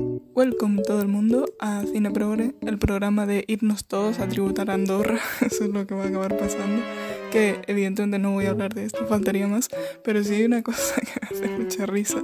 Welcome todo el mundo a Cine Progre, el programa de irnos todos a tributar a Andorra. Eso es lo que va a acabar pasando. Que evidentemente no voy a hablar de esto, faltaría más. Pero sí hay una cosa que me hace mucha risa.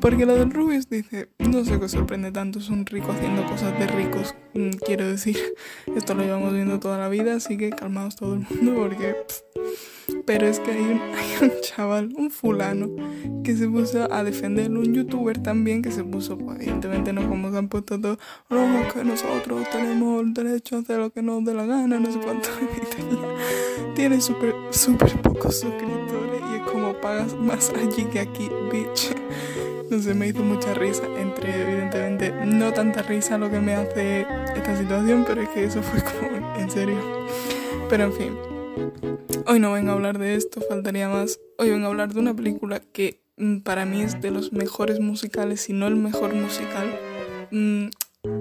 Porque lo del Rubius dice, no sé qué sorprende tanto, es un rico haciendo cosas de ricos. Mm, quiero decir, esto lo llevamos viendo toda la vida, así que calmaos todo el mundo porque... Pero es que hay un, hay un chaval, un fulano, que se puso a defender un youtuber también que se puso, pues, evidentemente no como se han puesto todos, no, que nosotros tenemos el derecho a hacer lo que nos dé la gana, no sé cuánto. Tiene súper, súper pocos suscriptores y es como pagas más allí que aquí, bitch. Sé, me hizo mucha risa, entre evidentemente no tanta risa lo que me hace esta situación, pero es que eso fue como en serio. Pero en fin, Hoy no vengo a hablar de esto, faltaría más. Hoy vengo a hablar de una película que mm, para mí es de los mejores musicales, si no el mejor musical.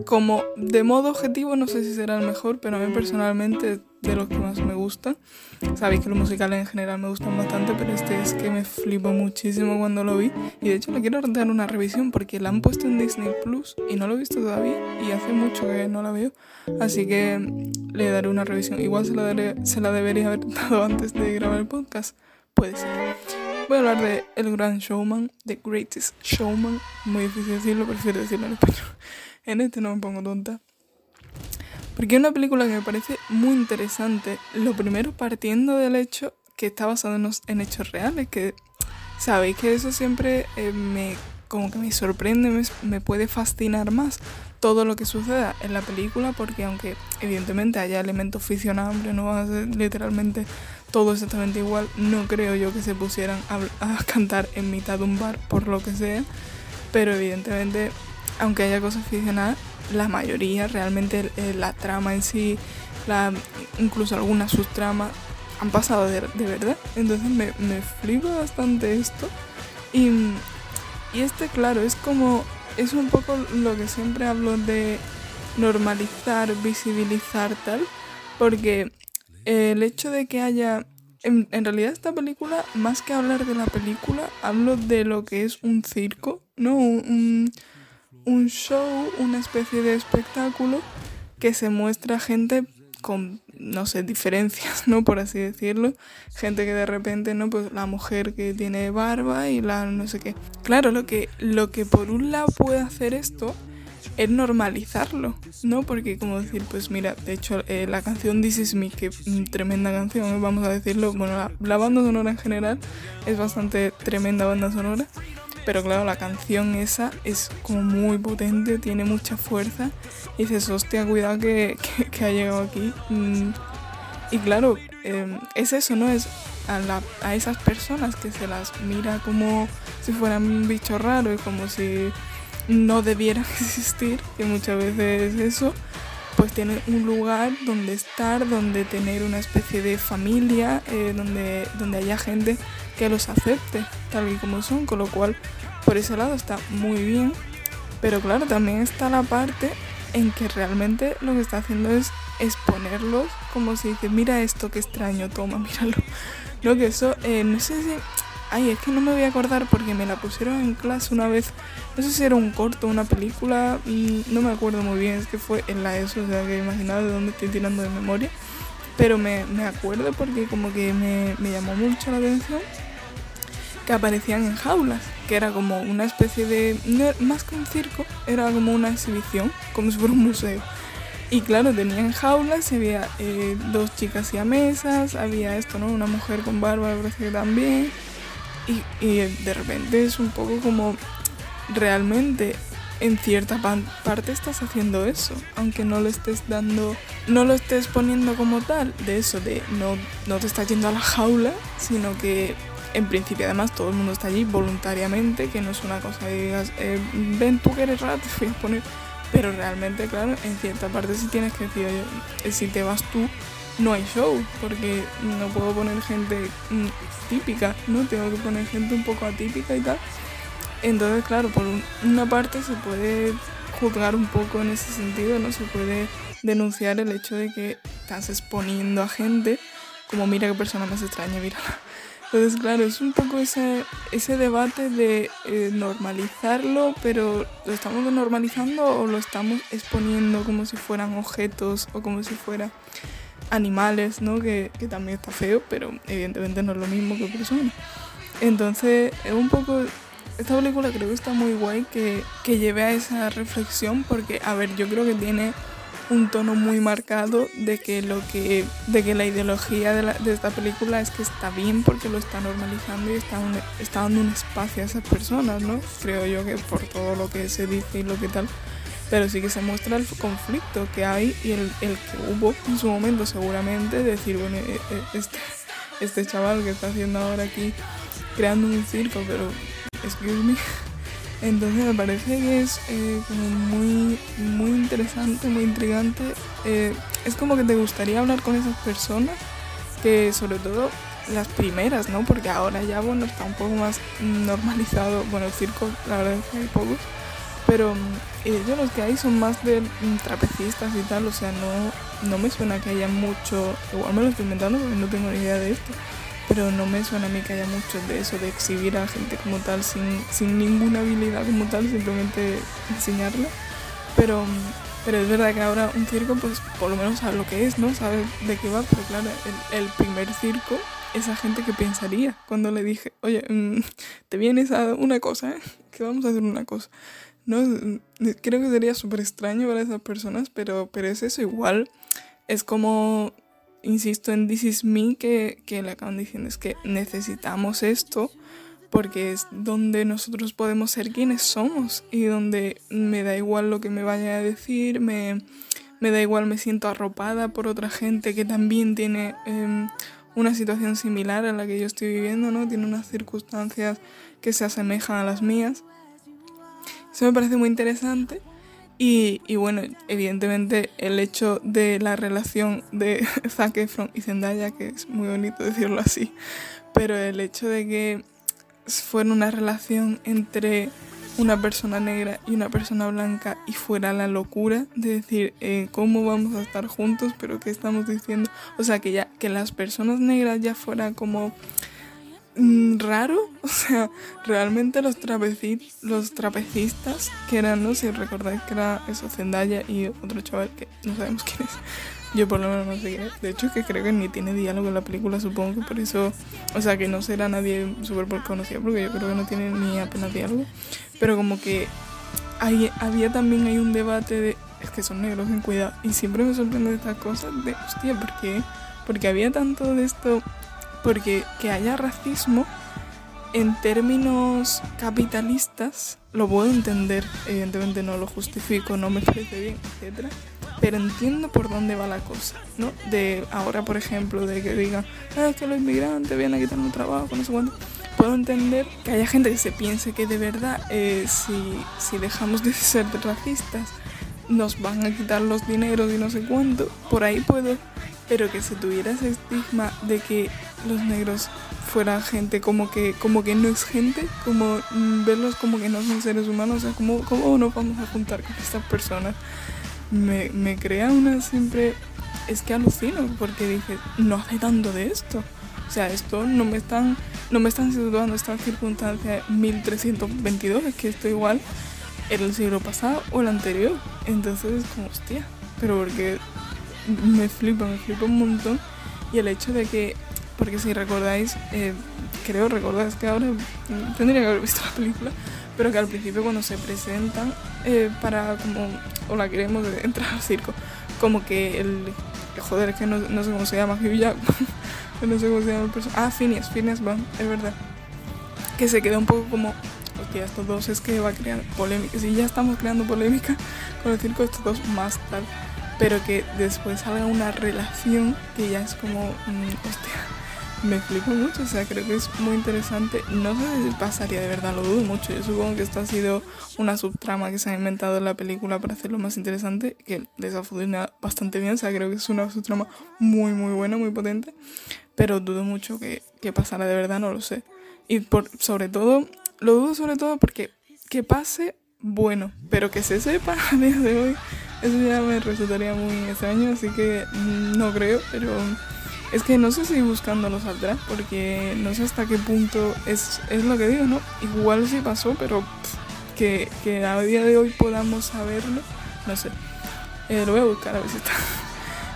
Como de modo objetivo, no sé si será el mejor, pero a mí personalmente de los que más me gusta. Sabéis que los musicales en general me gustan bastante, pero este es que me flipó muchísimo cuando lo vi. Y de hecho le quiero dar una revisión porque la han puesto en Disney Plus y no lo he visto todavía y hace mucho que no la veo. Así que le daré una revisión. Igual se la, daré, se la debería haber dado antes de grabar el podcast. Puede ser. Voy a hablar de El Gran Showman, The Greatest Showman. Muy difícil decirlo, prefiero decirlo en español. En este no me pongo tonta. Porque es una película que me parece muy interesante. Lo primero partiendo del hecho que está basado en, hechos reales, que sabéis que eso siempre eh, me como que me sorprende, me, puede fascinar más todo lo que suceda en la película, porque aunque evidentemente haya elementos ficcionados, no va a ser literalmente todo exactamente igual, no creo yo que se pusieran a, a cantar en mitad de un bar por lo que sea, pero evidentemente aunque haya cosas ficcionadas, la mayoría, realmente eh, la trama en sí, la, incluso algunas subtramas, han pasado de, verdad. Entonces me, me flipa bastante esto. Y, y este, claro, es como, es un poco lo que siempre hablo de normalizar, visibilizar tal, porque el hecho de que haya en, realidad esta película, más que hablar de la película, hablo de lo que es un circo, ¿no? un show, una especie de espectáculo que se muestra gente con, no sé, diferencias, ¿no? Por así decirlo. Gente que de repente, ¿no? Pues la mujer que tiene barba y la no sé qué. Claro, lo que, lo que por un lado puede hacer esto es normalizarlo, ¿no? Porque como decir, pues mira, de hecho eh, la canción This Is Me, que tremenda canción, vamos a decirlo, bueno, la, la banda sonora en general es bastante tremenda banda sonora. Pero claro, la canción esa es como muy potente, tiene mucha fuerza. Y dices, hostia, cuidado que, que, ha llegado aquí. Mm, y claro, em, es eso, ¿no? Es a, la, a esas personas que se las mira como si fueran un bicho raro y como si no debieran existir, que muchas veces eso, pues tienen un lugar donde estar, donde tener una especie de familia, eh, donde, donde haya gente que los acepte tal y como son, con lo cual por ese lado está muy bien, pero claro, también está la parte en que realmente lo que está haciendo es exponerlos como si dice, mira esto, qué extraño, toma, míralo. Lo que eso, eh, no sé si... Ay, es que no me voy a acordar porque me la pusieron en clase una vez. No sé si era un corto, una película, no me acuerdo muy bien, es que fue en la ESO, o sea que imaginaba de dónde estoy tirando de memoria. Pero me, me acuerdo porque como que me, me llamó mucho la atención que aparecían en jaulas, que era como una especie de, más que un circo, era como una exhibición, como si fuera un museo. Y claro, tenían jaulas, había eh, dos chicas y a mesas, había esto, ¿no? Una mujer con barba, parece que también. Y, de repente es un poco como realmente en cierta parte estás haciendo eso, aunque no lo estés dando, no lo estés poniendo como tal, de eso, de no, no te estás yendo a la jaula, sino que en principio además todo el mundo está allí voluntariamente, que no es una cosa que digas, eh, ven tú que eres raro, te voy a poner. Pero realmente, claro, en cierta parte sí tienes que decir, oye, si te vas tú, no hay show, porque no puedo poner gente mm, típica, ¿no? Tengo que poner gente un poco atípica y tal. Entonces, claro, por una parte se puede juzgar un poco en ese sentido, ¿no? Se puede denunciar el hecho de que estás exponiendo a gente como mira qué persona más extraña, mira Entonces, claro, es un poco ese, ese debate de eh, normalizarlo, pero ¿lo estamos normalizando o lo estamos exponiendo como si fueran objetos o como si fueran animales, ¿no? Que, que también está feo, pero evidentemente no es lo mismo que personas. Entonces, es un poco esta película creo que está muy guay que, que, lleve a esa reflexión porque, a ver, yo creo que tiene un tono muy marcado de que lo que de que la ideología de, la, de esta película es que está bien porque lo está normalizando y está, un, está dando un espacio a esas personas, ¿no? Creo yo que por todo lo que se dice y lo que tal. Pero sí que se muestra el conflicto que hay y el, el que hubo en su momento seguramente, decir, bueno, e, e, este, este chaval que está haciendo ahora aquí creando un circo, pero excuse me entonces me parece que es eh, como muy, muy interesante, muy intrigante. Eh, es como que te gustaría hablar con esas personas, que sobre todo las primeras, ¿no? Porque ahora ya, bueno, está un poco más normalizado. Bueno, el circo, la verdad es que hay pocos. Pero ellos eh, los que hay son más de mm, trapecistas y tal, o sea, no, no me suena que haya mucho, igual me lo estoy inventando porque no tengo ni idea de esto, pero no me suena a mí que haya mucho de eso, de exhibir a gente como tal sin, sin ninguna habilidad como tal, simplemente enseñarla. Pero, pero es verdad que ahora un circo, pues por lo menos sabe lo que es, ¿no? Sabe de qué va, pero claro, el, el primer circo, esa gente que pensaría cuando le dije, oye, mm, te vienes a una cosa, ¿eh? Que vamos a hacer una cosa. No, creo que sería súper extraño para esas personas, pero, pero es eso igual. Es como insisto en This Is Me que, que le acaban diciendo es que necesitamos esto porque es donde nosotros podemos ser quienes somos y donde me da igual lo que me vaya a decir, me, me da igual, me siento arropada por otra gente que también tiene eh, una situación similar a la que yo estoy viviendo, ¿no? Tiene unas circunstancias que se asemejan a las mías. Eso me parece muy interesante. Y, y, bueno, evidentemente el hecho de la relación de Zac Efron y Zendaya, que es muy bonito decirlo así, pero el hecho de que fuera una relación entre una persona negra y una persona blanca y fuera la locura de decir eh, cómo vamos a estar juntos, pero qué estamos diciendo, o sea, que ya que las personas negras ya fuera como raro, o sea, realmente los, los trapecistas, que eran, no sé si recordáis que era eso, Zendaya y otro chaval que no sabemos quién es, yo por lo menos no sé quién es, de hecho que creo que ni tiene diálogo en la película, supongo que por eso, o sea, que no será nadie súper conocido, porque yo creo que no tiene ni apenas diálogo, pero como que hay, había también hay un debate de, es que son negros, en cuidado, y siempre me sorprende estas cosas de, hostia, ¿por qué? Porque había tanto de esto porque que haya racismo en términos capitalistas lo puedo entender, evidentemente no lo justifico, no me parece bien, etc. Pero entiendo por dónde va la cosa, ¿no? De ahora, por ejemplo, de que digan, ah, que los inmigrantes vienen a quitar un trabajo, no sé cuánto. Puedo entender que haya gente que se piense que de verdad, eh, si, si dejamos de ser racistas, nos van a quitar los dineros y no sé cuánto. Por ahí puedo pero que se tuviera ese estigma de que los negros fueran gente como que como que no es gente, como mm, verlos como que no son seres humanos, o sea, como cómo nos vamos a juntar con estas personas. Me, me crea una siempre es que alucino porque dije, no hace tanto de esto. O sea, esto no me están no me están situando esta circunstancia 1322, es que esto igual era el siglo pasado o el anterior. Entonces es como, hostia, pero porque me flipa, me flipa un montón. Y el hecho de que, porque si recordáis, eh, creo recordáis que ahora tendría que haber visto la película, pero que al principio cuando se presentan eh, para como, hola queremos entrar al circo, como que el, joder, es que no, no sé cómo se llama, Hugh no sé cómo se llama el personaje, ah, Phineas, Phineas Van, es verdad, que se queda un poco como, hostia, estos dos es que va a crear polémica, si ya estamos creando polémica con el circo, estos dos más tal pero que después salga una relación que ya es como, hostia, me flipo mucho, o sea, creo que es muy interesante. No sé si pasaría de verdad, lo dudo mucho. Yo supongo que esto ha sido una subtrama que se ha inventado en la película para hacerlo más interesante, que les ha bastante bien, o sea, creo que es una subtrama muy, muy buena, muy potente, pero dudo mucho que, que pasara de verdad, no lo sé. Y por, sobre todo, lo dudo sobre todo porque que pase, bueno, pero que se sepa a día de hoy eso ya me resultaría muy extraño, así que no creo, pero Es que no sé si buscándolo saldrá, porque no sé hasta qué punto es, es lo que digo, ¿no? Igual sí pasó, pero que, que, a día de hoy podamos saberlo, no sé. Eh, lo voy a buscar a ver si está.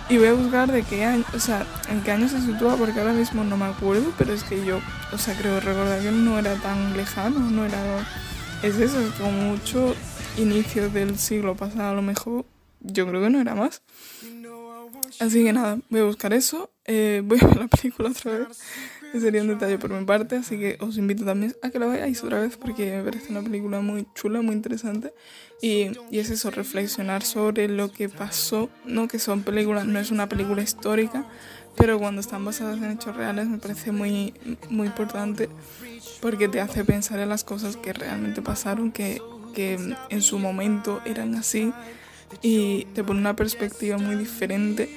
Y voy a buscar de qué año, o sea, en qué año se sitúa, porque ahora mismo no me acuerdo, pero es que yo, o sea, creo recordar que no era tan lejano, no era... Es eso, es como mucho inicio del siglo pasado, a lo mejor, yo creo que no era más. Así que nada, voy a buscar eso, eh, voy a ver la película otra vez, que sería un detalle por mi parte, así que os invito también a que la veáis otra vez porque me parece una película muy chula, muy interesante. Y, y, es eso, reflexionar sobre lo que pasó, no que son películas, no es una película histórica, pero cuando están basadas en hechos reales me parece muy, muy importante porque te hace pensar en las cosas que realmente pasaron, que, que en su momento eran así y te pone una perspectiva muy diferente,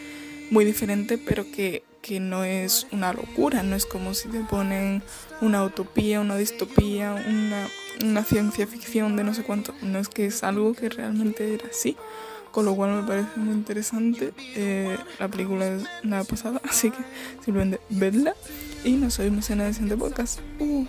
muy diferente, pero que, que no es una locura, no es como si te ponen una utopía, una distopía, una, ciencia ficción de no sé cuánto, no es que es algo que realmente era así, con lo cual me parece muy interesante. Eh, la película es nada pasada, así que simplemente vedla y nos vemos en el siguiente podcast. Uh.